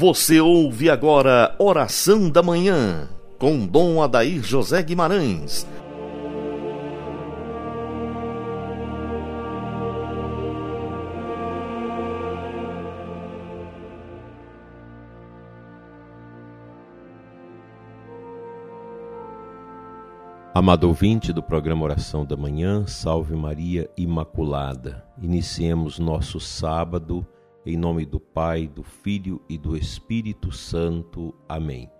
Você ouve agora Oração da Manhã, com Dom Adair José Guimarães. Amado ouvinte do programa Oração da Manhã, Salve Maria Imaculada. Iniciemos nosso sábado em nome do Pai, do Filho e do Espírito Santo. Amém.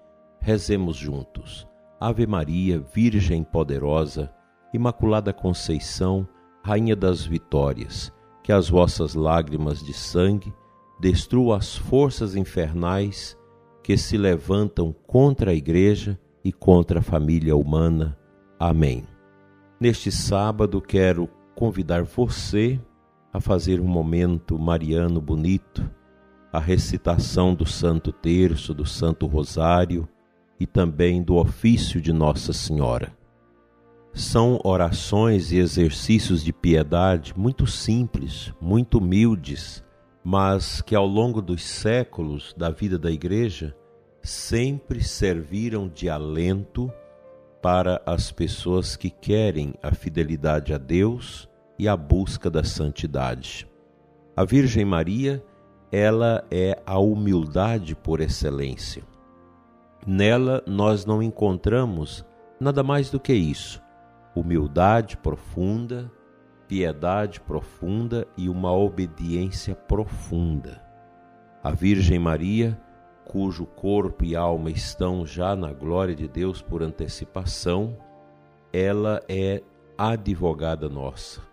Rezemos juntos. Ave Maria, Virgem poderosa, Imaculada Conceição, Rainha das Vitórias, que as vossas lágrimas de sangue destruam as forças infernais que se levantam contra a Igreja e contra a família humana. Amém. Neste sábado quero convidar você a fazer um momento mariano bonito, a recitação do Santo Terço, do Santo Rosário e também do ofício de Nossa Senhora. São orações e exercícios de piedade muito simples, muito humildes, mas que ao longo dos séculos da vida da Igreja sempre serviram de alento para as pessoas que querem a fidelidade a Deus e a busca da santidade. A Virgem Maria, ela é a humildade por excelência. Nela nós não encontramos nada mais do que isso: humildade profunda, piedade profunda e uma obediência profunda. A Virgem Maria, cujo corpo e alma estão já na glória de Deus por antecipação, ela é advogada nossa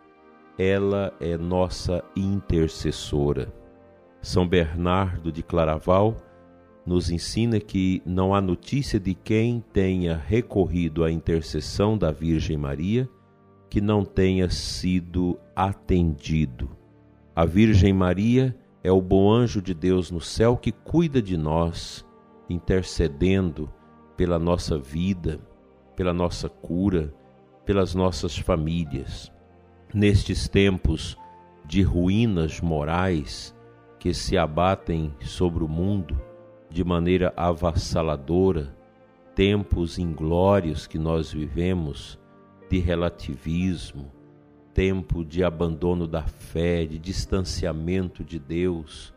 ela é nossa intercessora. São Bernardo de Claraval nos ensina que não há notícia de quem tenha recorrido à intercessão da Virgem Maria que não tenha sido atendido. A Virgem Maria é o bom anjo de Deus no céu que cuida de nós, intercedendo pela nossa vida, pela nossa cura, pelas nossas famílias nestes tempos de ruínas morais que se abatem sobre o mundo de maneira avassaladora, tempos inglórios que nós vivemos de relativismo, tempo de abandono da fé, de distanciamento de Deus,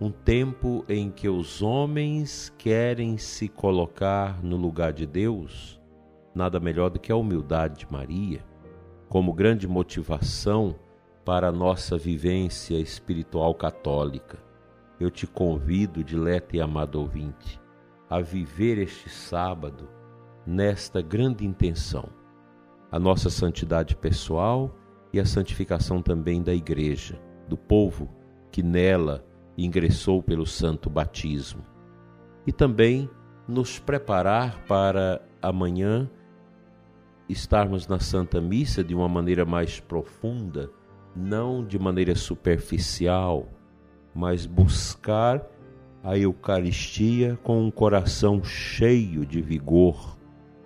um tempo em que os homens querem se colocar no lugar de Deus, nada melhor do que a humildade de Maria como grande motivação para a nossa vivência espiritual católica. Eu te convido, dileto e amado ouvinte, a viver este sábado nesta grande intenção, a nossa santidade pessoal e a santificação também da Igreja, do povo que nela ingressou pelo santo batismo. E também nos preparar para amanhã estarmos na Santa Missa de uma maneira mais profunda, não de maneira superficial, mas buscar a Eucaristia com um coração cheio de vigor,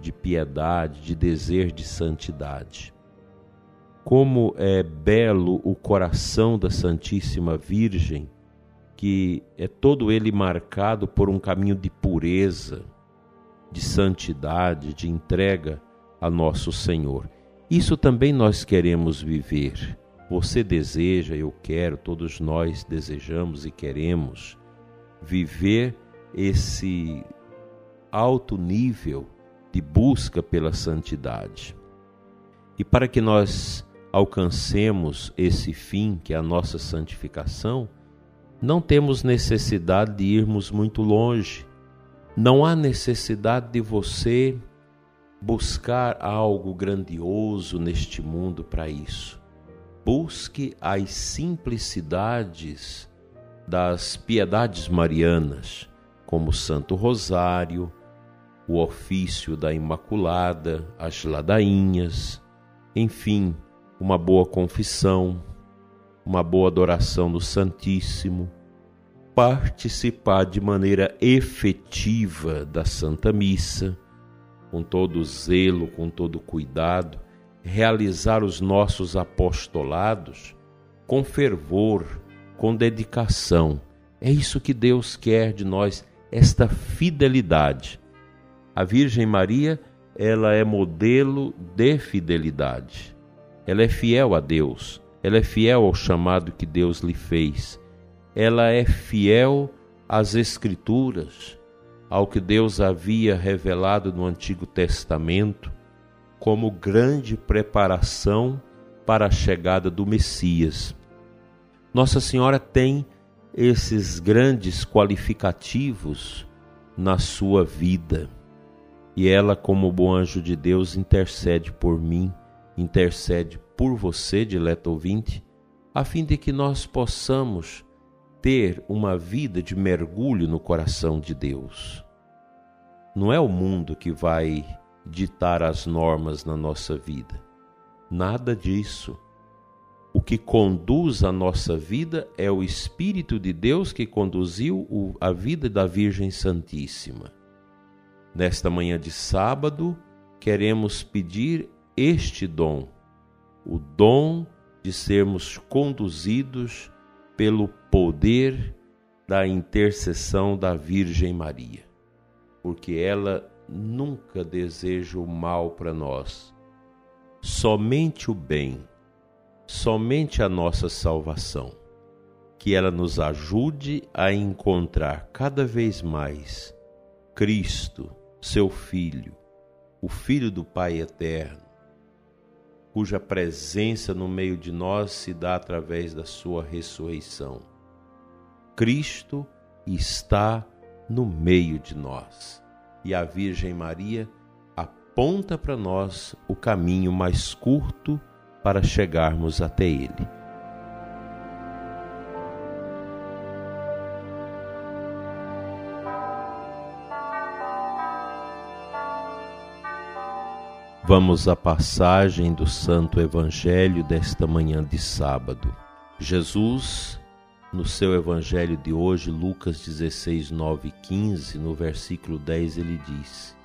de piedade, de desejo de santidade. Como é belo o coração da Santíssima Virgem, que é todo ele marcado por um caminho de pureza, de santidade, de entrega a nosso Senhor. Isso também nós queremos viver. Você deseja, eu quero, todos nós desejamos e queremos viver esse alto nível de busca pela santidade. E para que nós alcancemos esse fim, que é a nossa santificação, não temos necessidade de irmos muito longe. Não há necessidade de você buscar algo grandioso neste mundo para isso. Busque as simplicidades das piedades marianas, como o Santo Rosário, o ofício da Imaculada, as ladainhas, enfim, uma boa confissão, uma boa adoração do Santíssimo, participar de maneira efetiva da Santa Missa com todo zelo, com todo cuidado, realizar os nossos apostolados com fervor, com dedicação, É isso que Deus quer de nós, esta fidelidade. A Virgem Maria, ela é modelo de fidelidade. Ela é fiel a Deus, ela é fiel ao chamado que Deus lhe fez. Ela é fiel às Escrituras, ao que Deus havia revelado no Antigo Testamento como grande preparação para a chegada do Messias. Nossa Senhora tem esses grandes qualificativos na sua vida. E ela, como bom anjo de Deus, intercede por mim, intercede por você, dileto ouvinte, a fim de que nós possamos ter uma vida de mergulho no coração de Deus. Não é o mundo que vai ditar as normas na nossa vida. Nada disso. O que conduz a nossa vida é o Espírito de Deus que conduziu a vida da Virgem Santíssima. Nesta manhã de sábado, queremos pedir este dom, o dom de sermos conduzidos pelo poder da intercessão da Virgem Maria, porque ela nunca deseja o mal para nós, somente o bem somente a nossa salvação. Que ela nos ajude a encontrar cada vez mais Cristo, seu Filho, o Filho do Pai eterno, cuja presença no meio de nós se dá através da sua ressurreição. Cristo está no meio de nós e a Virgem Maria aponta para nós o caminho mais curto para chegarmos até Ele. Vamos à passagem do Santo Evangelho desta manhã de sábado. Jesus, no seu Evangelho de hoje, Lucas 16, 9 e 15, no versículo 10, ele diz: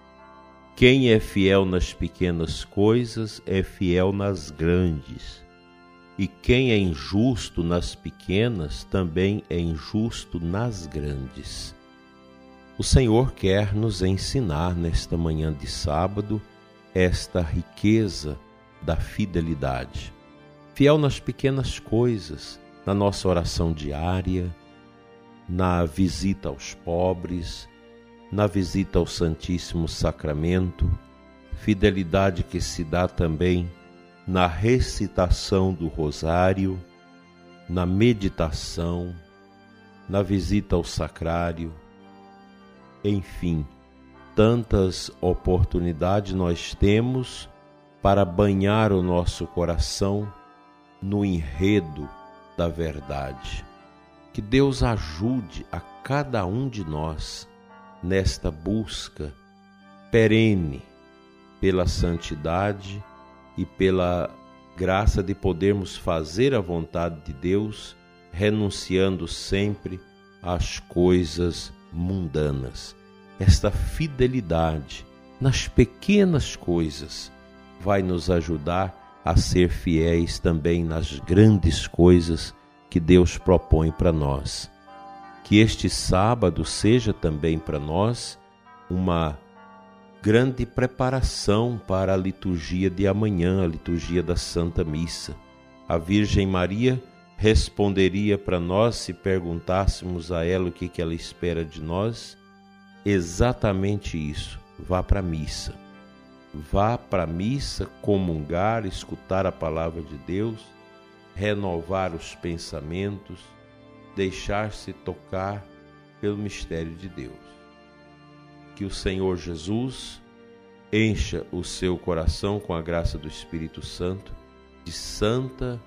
quem é fiel nas pequenas coisas é fiel nas grandes. E quem é injusto nas pequenas também é injusto nas grandes. O Senhor quer nos ensinar nesta manhã de sábado esta riqueza da fidelidade. Fiel nas pequenas coisas, na nossa oração diária, na visita aos pobres, na visita ao Santíssimo Sacramento, fidelidade que se dá também na recitação do Rosário, na meditação, na visita ao Sacrário, enfim, tantas oportunidades nós temos para banhar o nosso coração no enredo da verdade. Que Deus ajude a cada um de nós nesta busca perene pela santidade e pela graça de podermos fazer a vontade de Deus, renunciando sempre às coisas mundanas. Esta fidelidade nas pequenas coisas vai nos ajudar a ser fiéis também nas grandes coisas que Deus propõe para nós que este sábado seja também para nós uma grande preparação para a liturgia de amanhã, a liturgia da Santa Missa. A Virgem Maria responderia para nós se perguntássemos a ela o que, que ela espera de nós, exatamente isso: vá para a missa. Vá para a missa, comungar, escutar a palavra de Deus, renovar os pensamentos deixar-se tocar pelo mistério de Deus. Que o Senhor Jesus encha o seu coração com a graça do Espírito Santo de santa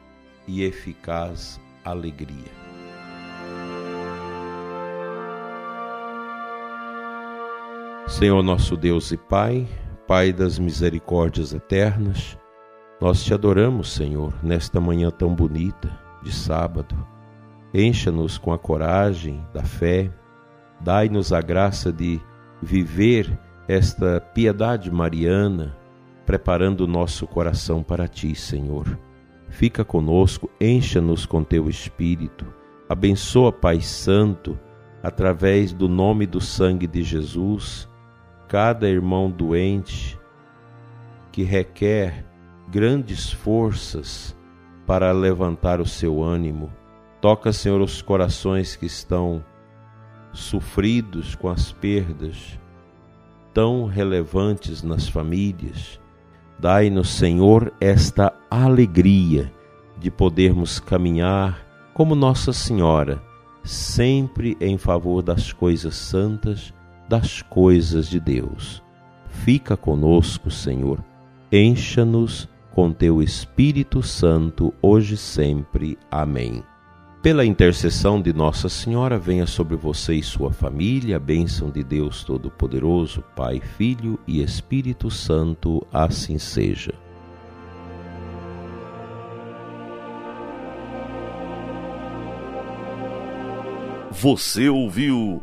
e eficaz alegria. Senhor nosso Deus e Pai, Pai das misericórdias eternas, nós te adoramos, Senhor, nesta manhã tão bonita de sábado Encha-nos com a coragem da fé, dai-nos a graça de viver esta piedade mariana, preparando o nosso coração para ti, Senhor. Fica conosco, encha-nos com teu espírito, Abençoa, Pai Santo, através do nome do sangue de Jesus, cada irmão doente que requer grandes forças para levantar o seu ânimo. Toca, Senhor, os corações que estão sofridos com as perdas tão relevantes nas famílias. Dai-nos, Senhor, esta alegria de podermos caminhar como Nossa Senhora, sempre em favor das coisas santas, das coisas de Deus. Fica conosco, Senhor. Encha-nos com teu Espírito Santo, hoje e sempre. Amém. Pela intercessão de Nossa Senhora, venha sobre você e sua família a bênção de Deus Todo-Poderoso, Pai, Filho e Espírito Santo, assim seja. Você ouviu